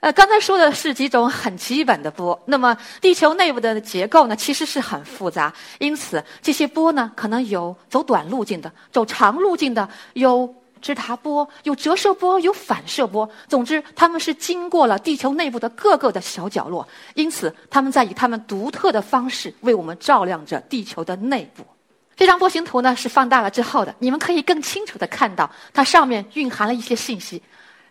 呃，刚才说的是几种很基本的波。那么，地球内部的结构呢，其实是很复杂。因此，这些波呢，可能有走短路径的，走长路径的，有直达波，有折射波，有反射波。总之，它们是经过了地球内部的各个的小角落。因此，它们在以它们独特的方式为我们照亮着地球的内部。这张波形图呢，是放大了之后的，你们可以更清楚的看到，它上面蕴含了一些信息。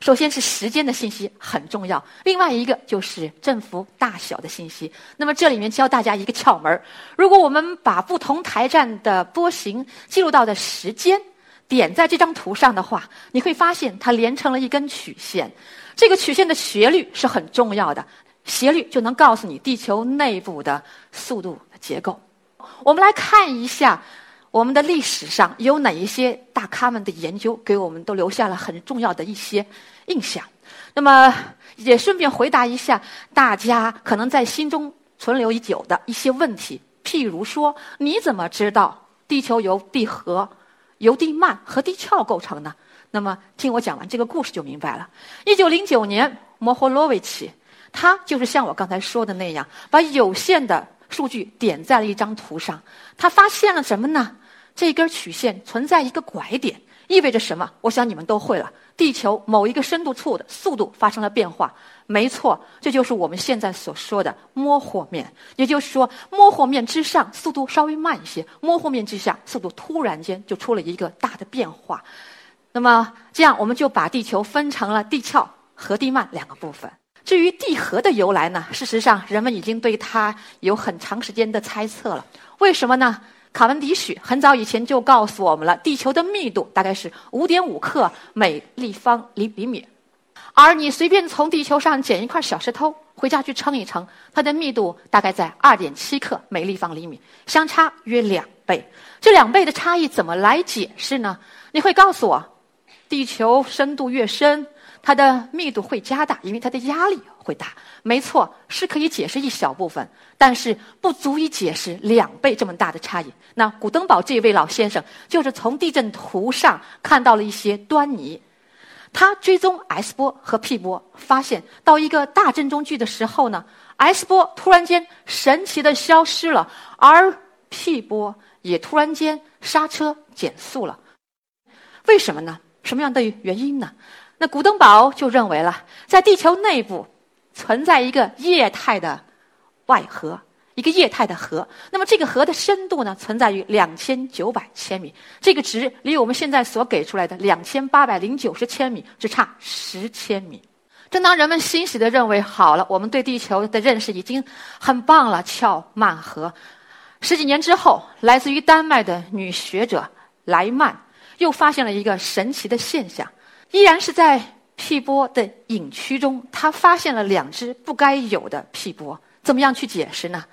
首先是时间的信息很重要，另外一个就是振幅大小的信息。那么这里面教大家一个窍门：如果我们把不同台站的波形记录到的时间点在这张图上的话，你会发现它连成了一根曲线。这个曲线的斜率是很重要的，斜率就能告诉你地球内部的速度结构。我们来看一下。我们的历史上有哪一些大咖们的研究，给我们都留下了很重要的一些印象。那么，也顺便回答一下大家可能在心中存留已久的一些问题。譬如说，你怎么知道地球由地核、由地幔和地壳构成呢？那么，听我讲完这个故事就明白了。一九零九年，摩霍洛维奇，他就是像我刚才说的那样，把有限的数据点在了一张图上。他发现了什么呢？这根曲线存在一个拐点，意味着什么？我想你们都会了。地球某一个深度处的速度发生了变化，没错，这就是我们现在所说的摸惑面。也就是说，摸惑面之上速度稍微慢一些，摸惑面之下速度突然间就出了一个大的变化。那么，这样我们就把地球分成了地壳和地幔两个部分。至于地核的由来呢？事实上，人们已经对它有很长时间的猜测了。为什么呢？卡文迪许很早以前就告诉我们了，地球的密度大概是五点五克每立方厘厘米，而你随便从地球上捡一块小石头回家去称一称，它的密度大概在二点七克每立方厘米，相差约两倍。这两倍的差异怎么来解释呢？你会告诉我，地球深度越深。它的密度会加大，因为它的压力会大。没错，是可以解释一小部分，但是不足以解释两倍这么大的差异。那古登堡这位老先生就是从地震图上看到了一些端倪。他追踪 S 波和 P 波，发现到一个大震中距的时候呢，S 波突然间神奇的消失了，而 P 波也突然间刹车减速了。为什么呢？什么样的原因呢？那古登堡就认为了，在地球内部存在一个液态的外核，一个液态的核。那么这个核的深度呢，存在于两千九百千米，这个值离我们现在所给出来的两千八百零九十千米只差十千米。正当人们欣喜地认为好了，我们对地球的认识已经很棒了，壳曼核。十几年之后，来自于丹麦的女学者莱曼又发现了一个神奇的现象。依然是在 P 波的隐区中，他发现了两只不该有的 P 波。怎么样去解释呢？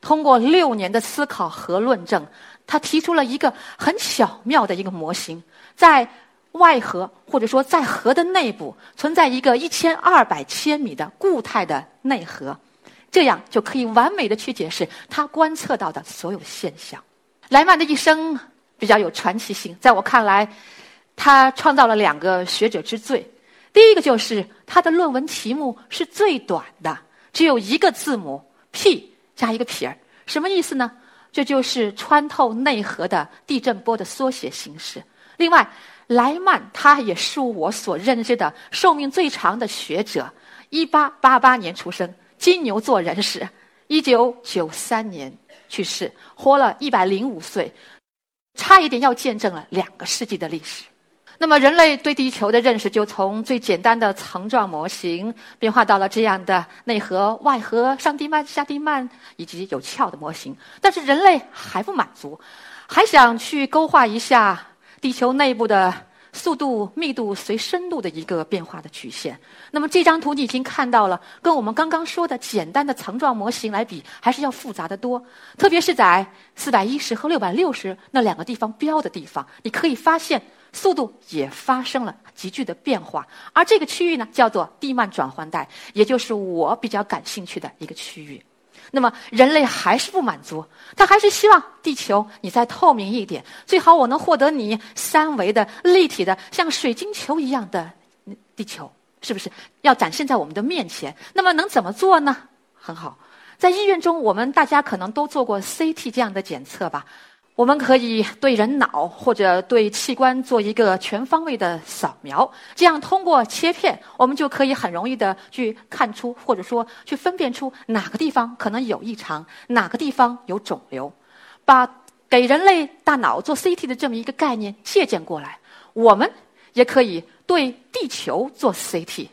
通过六年的思考和论证，他提出了一个很巧妙的一个模型：在外核或者说在核的内部存在一个一千二百千米的固态的内核，这样就可以完美的去解释他观测到的所有现象。莱曼的一生比较有传奇性，在我看来。他创造了两个学者之最，第一个就是他的论文题目是最短的，只有一个字母 P 加一个撇儿，什么意思呢？这就是穿透内核的地震波的缩写形式。另外，莱曼他也是我所认知的寿命最长的学者，一八八八年出生，金牛座人士，一九九三年去世，活了一百零五岁，差一点要见证了两个世纪的历史。那么，人类对地球的认识就从最简单的层状模型，变化到了这样的内核、外核、上地幔、下地幔以及有壳的模型。但是，人类还不满足，还想去勾画一下地球内部的速度、密度随深度的一个变化的曲线。那么这张图你已经看到了，跟我们刚刚说的简单的层状模型来比，还是要复杂的多。特别是在四百一十和六百六十那两个地方标的地方，你可以发现速度也发生了急剧的变化。而这个区域呢，叫做地幔转换带，也就是我比较感兴趣的一个区域。那么人类还是不满足，他还是希望地球你再透明一点，最好我能获得你三维的立体的像水晶球一样的地球，是不是要展现在我们的面前？那么能怎么做呢？很好，在医院中，我们大家可能都做过 CT 这样的检测吧。我们可以对人脑或者对器官做一个全方位的扫描，这样通过切片，我们就可以很容易的去看出，或者说去分辨出哪个地方可能有异常，哪个地方有肿瘤。把给人类大脑做 CT 的这么一个概念借鉴过来，我们也可以对地球做 CT。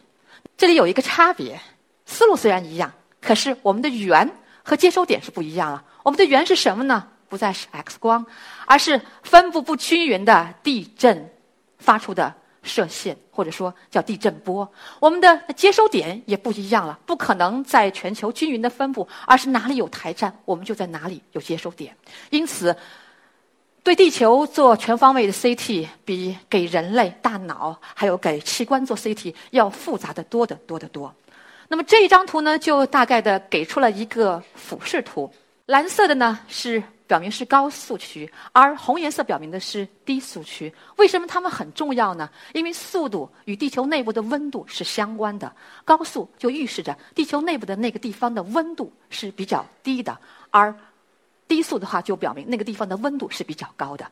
这里有一个差别，思路虽然一样，可是我们的源和接收点是不一样了。我们的源是什么呢？不再是 X 光，而是分布不均匀的地震发出的射线，或者说叫地震波。我们的接收点也不一样了，不可能在全球均匀的分布，而是哪里有台站，我们就在哪里有接收点。因此，对地球做全方位的 CT，比给人类大脑还有给器官做 CT 要复杂的多得多得多。那么这一张图呢，就大概的给出了一个俯视图，蓝色的呢是。表明是高速区，而红颜色表明的是低速区。为什么它们很重要呢？因为速度与地球内部的温度是相关的，高速就预示着地球内部的那个地方的温度是比较低的，而低速的话就表明那个地方的温度是比较高的。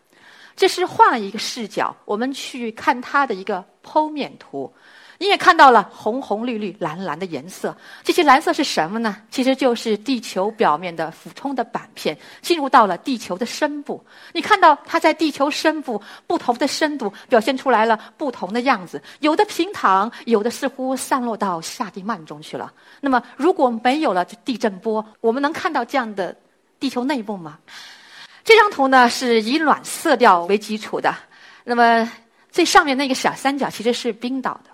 这是换了一个视角，我们去看它的一个剖面图。你也看到了红红绿绿蓝蓝的颜色，这些蓝色是什么呢？其实就是地球表面的俯冲的板片进入到了地球的深部。你看到它在地球深部不同的深度表现出来了不同的样子，有的平躺，有的似乎散落到下地幔中去了。那么如果没有了地震波，我们能看到这样的地球内部吗？这张图呢是以暖色调为基础的，那么最上面那个小三角其实是冰岛的。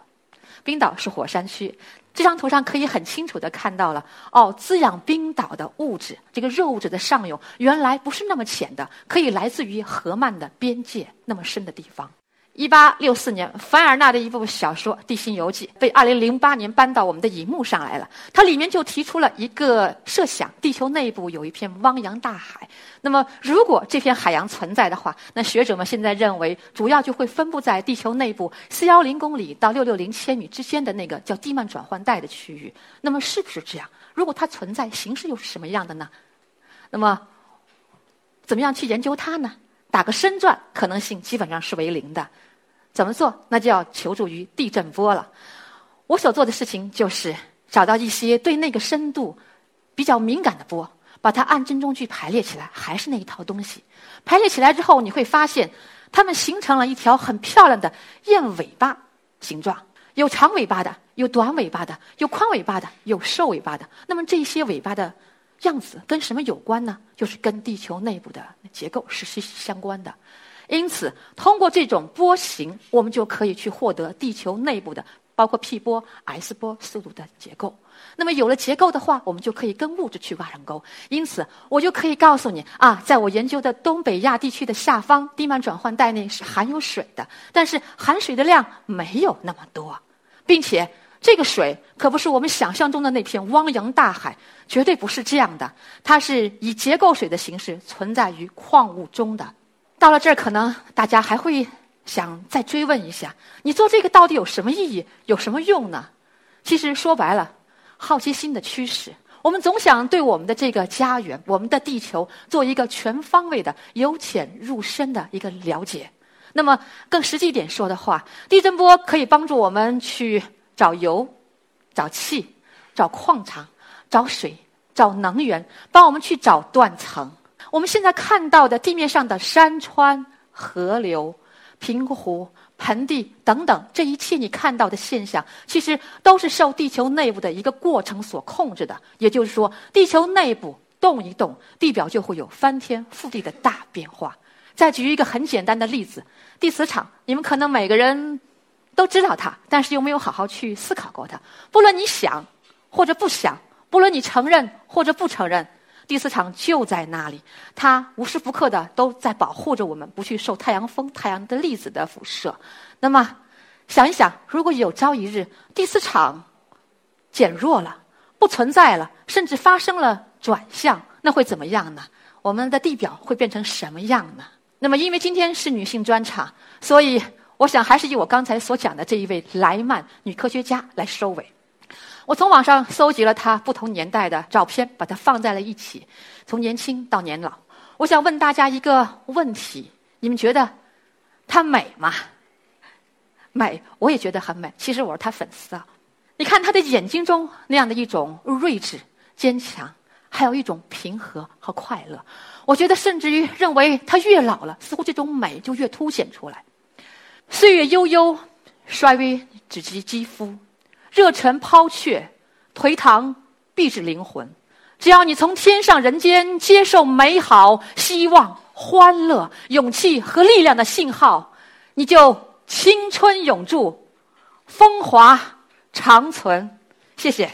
冰岛是火山区，这张图上可以很清楚的看到了哦，滋养冰岛的物质，这个热物质的上游原来不是那么浅的，可以来自于河漫的边界那么深的地方。一八六四年，凡尔纳的一部小说《地心游记》被二零零八年搬到我们的荧幕上来了。它里面就提出了一个设想：地球内部有一片汪洋大海。那么，如果这片海洋存在的话，那学者们现在认为，主要就会分布在地球内部四幺零公里到六六零千米之间的那个叫地幔转换带的区域。那么，是不是这样？如果它存在，形式又是什么样的呢？那么，怎么样去研究它呢？打个深钻，可能性基本上是为零的。怎么做？那就要求助于地震波了。我所做的事情就是找到一些对那个深度比较敏感的波，把它按帧中距排列起来，还是那一套东西。排列起来之后，你会发现它们形成了一条很漂亮的燕尾巴形状，有长尾巴的，有短尾巴的，有宽尾巴的，有瘦尾巴的。那么这些尾巴的。样子跟什么有关呢？就是跟地球内部的结构是息息相关的。因此，通过这种波形，我们就可以去获得地球内部的，包括 P 波、S 波速度的结构。那么，有了结构的话，我们就可以跟物质去挖上钩。因此，我就可以告诉你啊，在我研究的东北亚地区的下方地幔转换带内是含有水的，但是含水的量没有那么多，并且。这个水可不是我们想象中的那片汪洋大海，绝对不是这样的。它是以结构水的形式存在于矿物中的。到了这儿，可能大家还会想再追问一下：你做这个到底有什么意义，有什么用呢？其实说白了，好奇心的驱使。我们总想对我们的这个家园、我们的地球做一个全方位的、由浅入深的一个了解。那么更实际一点说的话，地震波可以帮助我们去。找油，找气，找矿场，找水，找能源，帮我们去找断层。我们现在看到的地面上的山川、河流、平湖、盆地等等，这一切你看到的现象，其实都是受地球内部的一个过程所控制的。也就是说，地球内部动一动，地表就会有翻天覆地的大变化。再举一个很简单的例子，地磁场，你们可能每个人都知道它，但是又没有好好去思考过它。不论你想或者不想，不论你承认或者不承认，第四场就在那里，它无时不刻的都在保护着我们，不去受太阳风、太阳的粒子的辐射。那么，想一想，如果有朝一日第四场减弱了，不存在了，甚至发生了转向，那会怎么样呢？我们的地表会变成什么样呢？那么，因为今天是女性专场，所以我想还是以我刚才所讲的这一位莱曼女科学家来收尾。我从网上搜集了她不同年代的照片，把它放在了一起，从年轻到年老。我想问大家一个问题：你们觉得她美吗？美，我也觉得很美。其实我是她粉丝啊。你看她的眼睛中那样的一种睿智、坚强，还有一种平和和快乐。我觉得甚至于认为她越老了，似乎这种美就越凸显出来。岁月悠悠，衰微只及肌肤，热忱抛却，颓唐必至灵魂。只要你从天上人间接受美好、希望、欢乐、勇气和力量的信号，你就青春永驻，风华。长存，谢谢。